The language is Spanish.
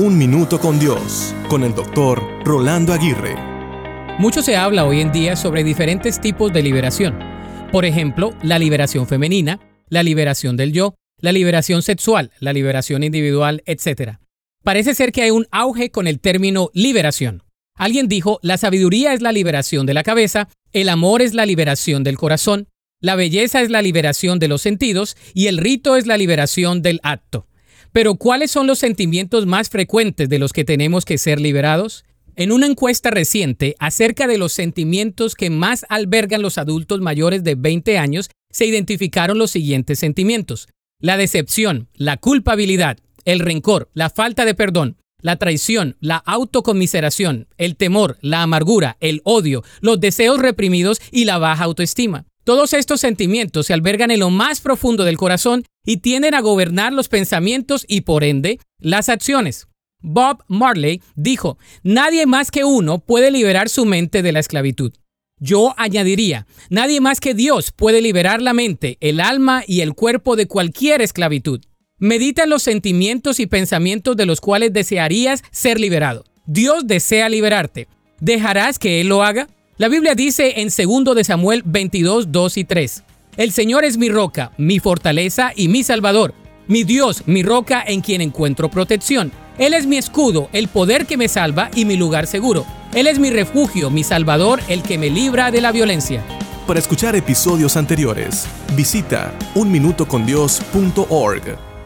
Un Minuto con Dios, con el doctor Rolando Aguirre. Mucho se habla hoy en día sobre diferentes tipos de liberación. Por ejemplo, la liberación femenina, la liberación del yo, la liberación sexual, la liberación individual, etc. Parece ser que hay un auge con el término liberación. Alguien dijo, la sabiduría es la liberación de la cabeza, el amor es la liberación del corazón, la belleza es la liberación de los sentidos y el rito es la liberación del acto. Pero ¿cuáles son los sentimientos más frecuentes de los que tenemos que ser liberados? En una encuesta reciente acerca de los sentimientos que más albergan los adultos mayores de 20 años, se identificaron los siguientes sentimientos. La decepción, la culpabilidad, el rencor, la falta de perdón, la traición, la autocomiseración, el temor, la amargura, el odio, los deseos reprimidos y la baja autoestima. Todos estos sentimientos se albergan en lo más profundo del corazón y tienden a gobernar los pensamientos y por ende las acciones. Bob Marley dijo, nadie más que uno puede liberar su mente de la esclavitud. Yo añadiría, nadie más que Dios puede liberar la mente, el alma y el cuerpo de cualquier esclavitud. Medita los sentimientos y pensamientos de los cuales desearías ser liberado. Dios desea liberarte. ¿Dejarás que Él lo haga? La Biblia dice en 2 de Samuel 22, 2 y 3, El Señor es mi roca, mi fortaleza y mi salvador, mi Dios, mi roca en quien encuentro protección. Él es mi escudo, el poder que me salva y mi lugar seguro. Él es mi refugio, mi salvador, el que me libra de la violencia. Para escuchar episodios anteriores, visita unminutocondios.org.